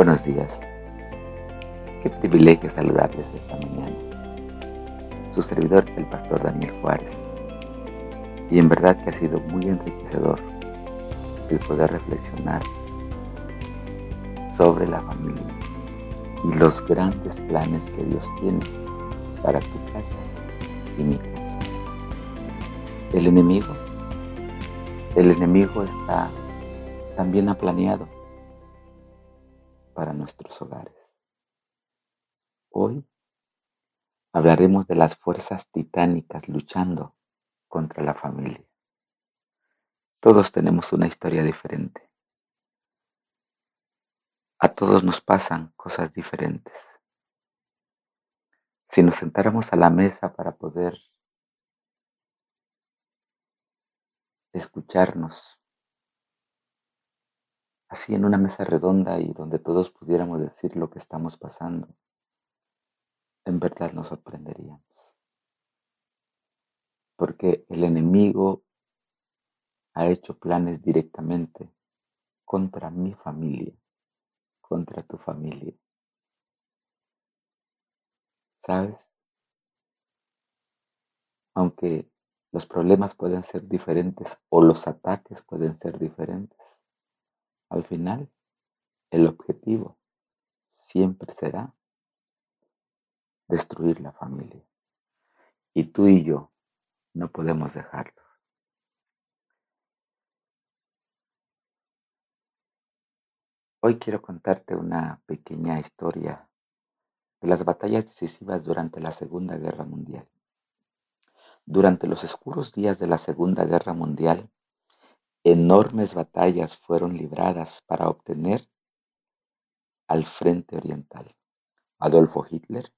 Buenos días. Qué privilegio saludarles esta mañana. Su servidor, el pastor Daniel Juárez. Y en verdad que ha sido muy enriquecedor el poder reflexionar sobre la familia y los grandes planes que Dios tiene para tu casa y mi casa. El enemigo, el enemigo está también ha planeado para nuestros hogares. Hoy hablaremos de las fuerzas titánicas luchando contra la familia. Todos tenemos una historia diferente. A todos nos pasan cosas diferentes. Si nos sentáramos a la mesa para poder escucharnos así en una mesa redonda y donde todos pudiéramos decir lo que estamos pasando, en verdad nos sorprenderíamos. Porque el enemigo ha hecho planes directamente contra mi familia, contra tu familia. ¿Sabes? Aunque los problemas pueden ser diferentes o los ataques pueden ser diferentes, al final, el objetivo siempre será destruir la familia. Y tú y yo no podemos dejarlo. Hoy quiero contarte una pequeña historia de las batallas decisivas durante la Segunda Guerra Mundial. Durante los oscuros días de la Segunda Guerra Mundial, Enormes batallas fueron libradas para obtener al frente oriental. Adolfo Hitler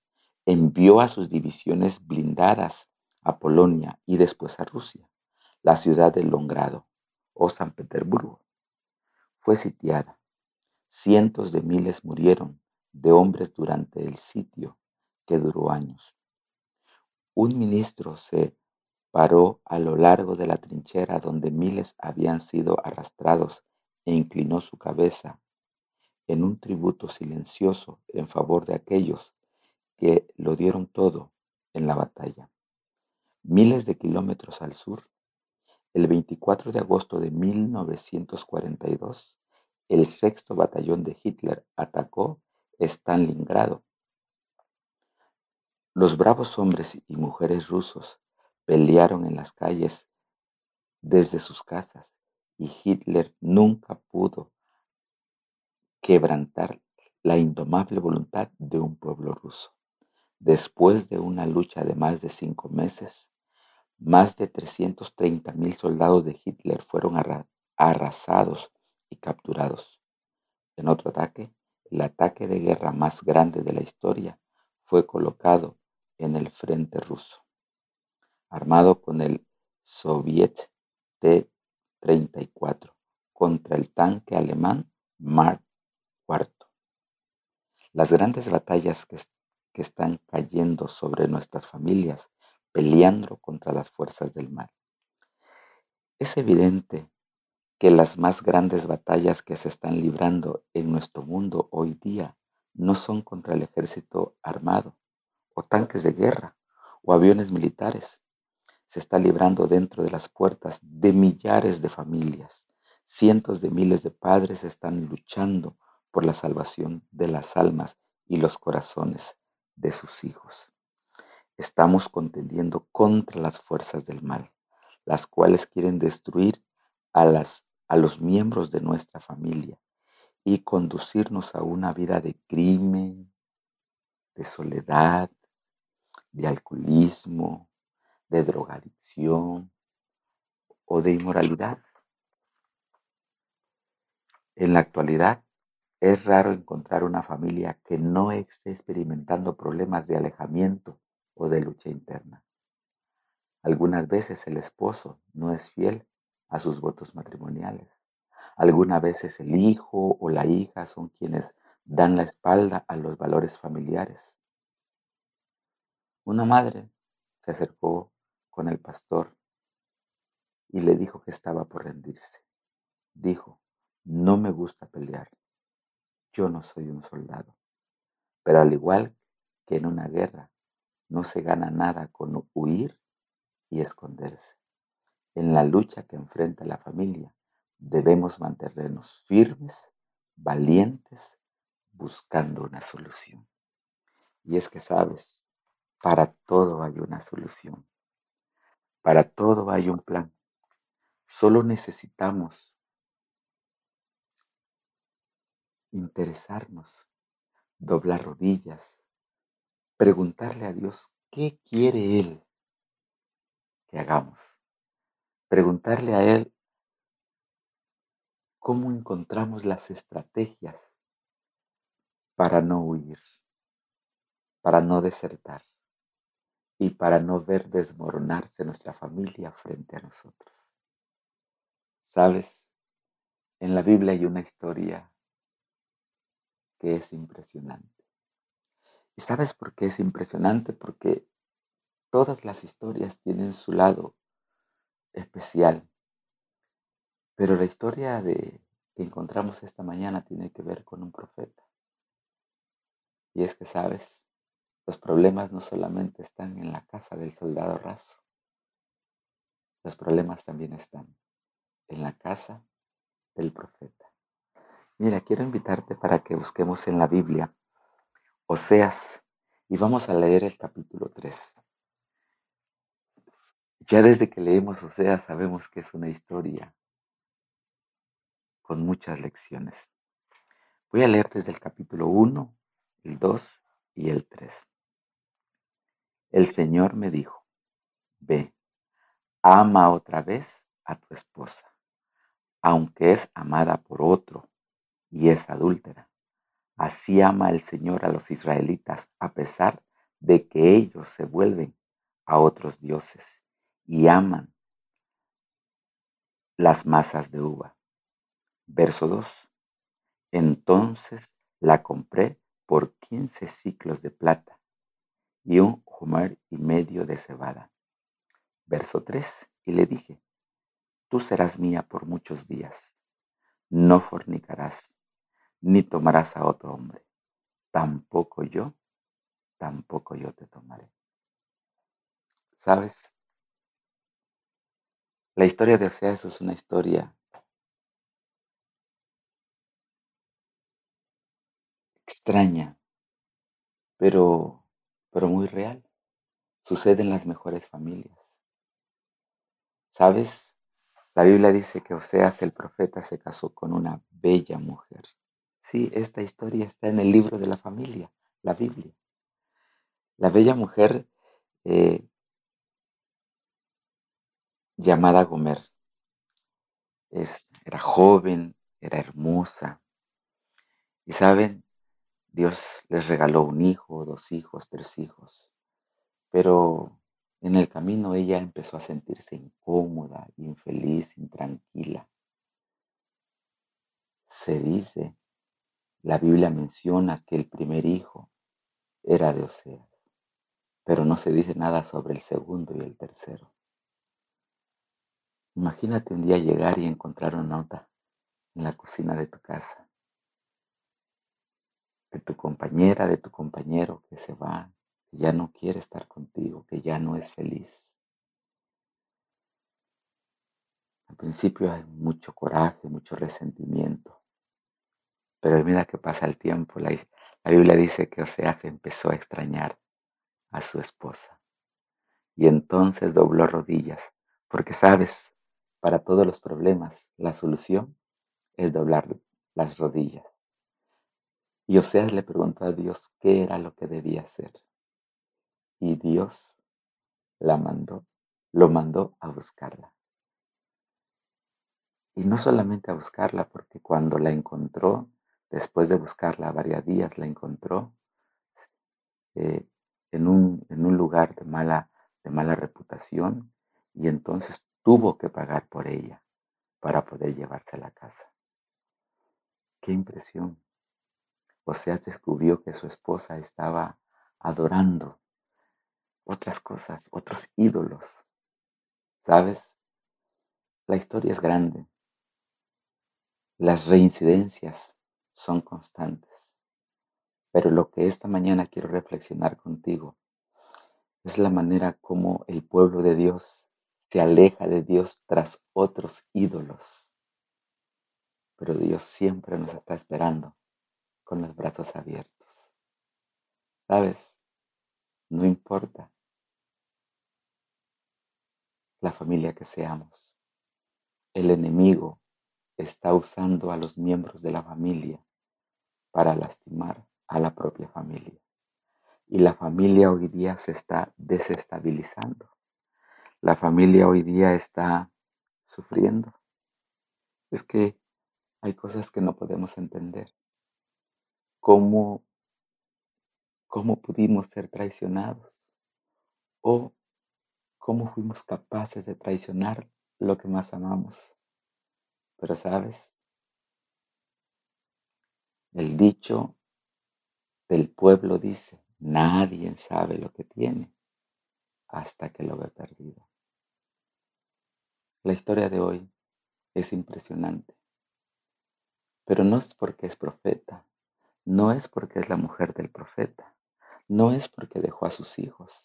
envió a sus divisiones blindadas a Polonia y después a Rusia. La ciudad de Longrado o San Petersburgo fue sitiada. Cientos de miles murieron de hombres durante el sitio que duró años. Un ministro se Paró a lo largo de la trinchera donde miles habían sido arrastrados e inclinó su cabeza en un tributo silencioso en favor de aquellos que lo dieron todo en la batalla. Miles de kilómetros al sur, el 24 de agosto de 1942, el sexto batallón de Hitler atacó Stalingrado. Los bravos hombres y mujeres rusos pelearon en las calles desde sus casas y Hitler nunca pudo quebrantar la indomable voluntad de un pueblo ruso. Después de una lucha de más de cinco meses, más de 330 mil soldados de Hitler fueron arrasados y capturados. En otro ataque, el ataque de guerra más grande de la historia fue colocado en el frente ruso armado con el Soviet T-34 contra el tanque alemán Mark IV. Las grandes batallas que, que están cayendo sobre nuestras familias peleando contra las fuerzas del mal. Es evidente que las más grandes batallas que se están librando en nuestro mundo hoy día no son contra el ejército armado o tanques de guerra o aviones militares, se está librando dentro de las puertas de millares de familias. Cientos de miles de padres están luchando por la salvación de las almas y los corazones de sus hijos. Estamos contendiendo contra las fuerzas del mal, las cuales quieren destruir a, las, a los miembros de nuestra familia y conducirnos a una vida de crimen, de soledad, de alcoholismo, de drogadicción o de inmoralidad. En la actualidad es raro encontrar una familia que no esté experimentando problemas de alejamiento o de lucha interna. Algunas veces el esposo no es fiel a sus votos matrimoniales. Algunas veces el hijo o la hija son quienes dan la espalda a los valores familiares. Una madre se acercó con el pastor y le dijo que estaba por rendirse. Dijo, no me gusta pelear, yo no soy un soldado. Pero al igual que en una guerra, no se gana nada con huir y esconderse. En la lucha que enfrenta la familia, debemos mantenernos firmes, valientes, buscando una solución. Y es que sabes, para todo hay una solución. Para todo hay un plan. Solo necesitamos interesarnos, doblar rodillas, preguntarle a Dios qué quiere Él que hagamos. Preguntarle a Él cómo encontramos las estrategias para no huir, para no desertar y para no ver desmoronarse nuestra familia frente a nosotros. Sabes, en la Biblia hay una historia que es impresionante. ¿Y sabes por qué es impresionante? Porque todas las historias tienen su lado especial. Pero la historia de, que encontramos esta mañana tiene que ver con un profeta. Y es que, sabes, los problemas no solamente están en la casa del soldado raso, los problemas también están en la casa del profeta. Mira, quiero invitarte para que busquemos en la Biblia Oseas y vamos a leer el capítulo 3. Ya desde que leemos Oseas sabemos que es una historia con muchas lecciones. Voy a leer desde el capítulo 1, el 2 y el 3. El Señor me dijo, ve, ama otra vez a tu esposa, aunque es amada por otro y es adúltera. Así ama el Señor a los israelitas a pesar de que ellos se vuelven a otros dioses y aman las masas de uva. Verso 2. Entonces la compré por quince ciclos de plata y un humer y medio de cebada. Verso 3. Y le dije, tú serás mía por muchos días. No fornicarás, ni tomarás a otro hombre. Tampoco yo, tampoco yo te tomaré. ¿Sabes? La historia de Oseas es una historia extraña, pero, pero muy real. Sucede en las mejores familias. ¿Sabes? La Biblia dice que Oseas el profeta se casó con una bella mujer. Sí, esta historia está en el libro de la familia, la Biblia. La bella mujer eh, llamada Gomer es, era joven, era hermosa. Y saben, Dios les regaló un hijo, dos hijos, tres hijos. Pero en el camino ella empezó a sentirse incómoda, infeliz, intranquila. Se dice, la Biblia menciona que el primer hijo era de Oseas, pero no se dice nada sobre el segundo y el tercero. Imagínate un día llegar y encontrar una nota en la cocina de tu casa, de tu compañera, de tu compañero que se va, que ya no quiere estar contigo, que ya no es feliz. Al principio hay mucho coraje, mucho resentimiento, pero mira que pasa el tiempo. La, la Biblia dice que Oseas empezó a extrañar a su esposa y entonces dobló rodillas, porque sabes, para todos los problemas la solución es doblar las rodillas. Y Oseas le preguntó a Dios qué era lo que debía hacer y Dios la mandó, lo mandó a buscarla. Y no solamente a buscarla, porque cuando la encontró, después de buscarla varios días, la encontró eh, en, un, en un lugar de mala, de mala reputación y entonces tuvo que pagar por ella para poder llevarse a la casa. Qué impresión. O sea, descubrió que su esposa estaba adorando otras cosas, otros ídolos. ¿Sabes? La historia es grande. Las reincidencias son constantes. Pero lo que esta mañana quiero reflexionar contigo es la manera como el pueblo de Dios se aleja de Dios tras otros ídolos. Pero Dios siempre nos está esperando con los brazos abiertos. ¿Sabes? No importa la familia que seamos. El enemigo está usando a los miembros de la familia para lastimar a la propia familia. Y la familia hoy día se está desestabilizando. La familia hoy día está sufriendo. Es que hay cosas que no podemos entender. ¿Cómo, cómo pudimos ser traicionados? ¿O cómo fuimos capaces de traicionar lo que más amamos? Pero sabes, el dicho del pueblo dice, nadie sabe lo que tiene hasta que lo ve perdido. La historia de hoy es impresionante, pero no es porque es profeta, no es porque es la mujer del profeta, no es porque dejó a sus hijos.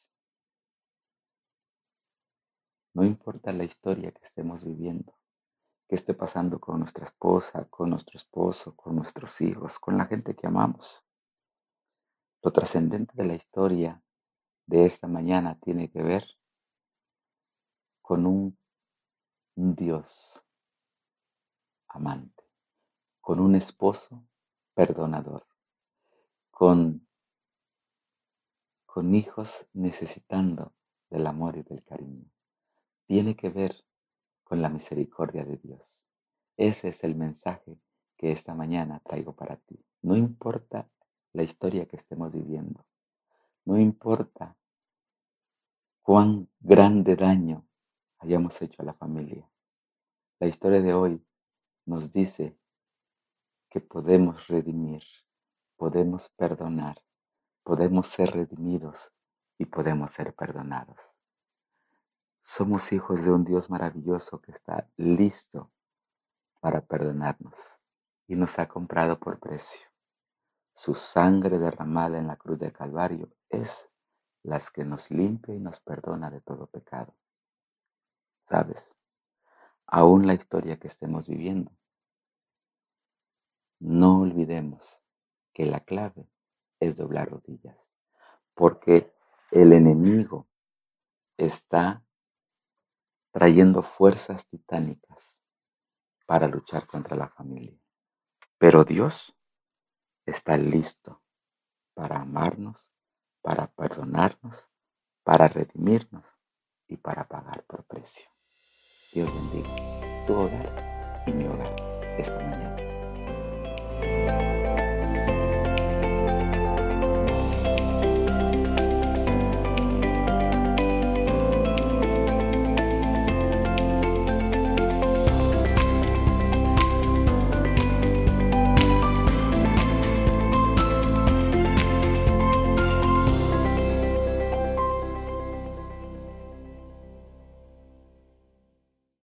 No importa la historia que estemos viviendo, que esté pasando con nuestra esposa, con nuestro esposo, con nuestros hijos, con la gente que amamos. Lo trascendente de la historia de esta mañana tiene que ver con un Dios amante, con un esposo perdonador, con, con hijos necesitando del amor y del cariño. Tiene que ver con la misericordia de Dios. Ese es el mensaje que esta mañana traigo para ti. No importa la historia que estemos viviendo, no importa cuán grande daño hayamos hecho a la familia. La historia de hoy nos dice que podemos redimir, podemos perdonar, podemos ser redimidos y podemos ser perdonados. Somos hijos de un Dios maravilloso que está listo para perdonarnos y nos ha comprado por precio. Su sangre derramada en la cruz del Calvario es las que nos limpia y nos perdona de todo pecado. ¿sabes? Aún la historia que estemos viviendo. No olvidemos que la clave es doblar rodillas, porque el enemigo está trayendo fuerzas titánicas para luchar contra la familia. Pero Dios está listo para amarnos, para perdonarnos, para redimirnos y para pagar por precio. Dios bendiga tu hogar y mi hogar esta mañana.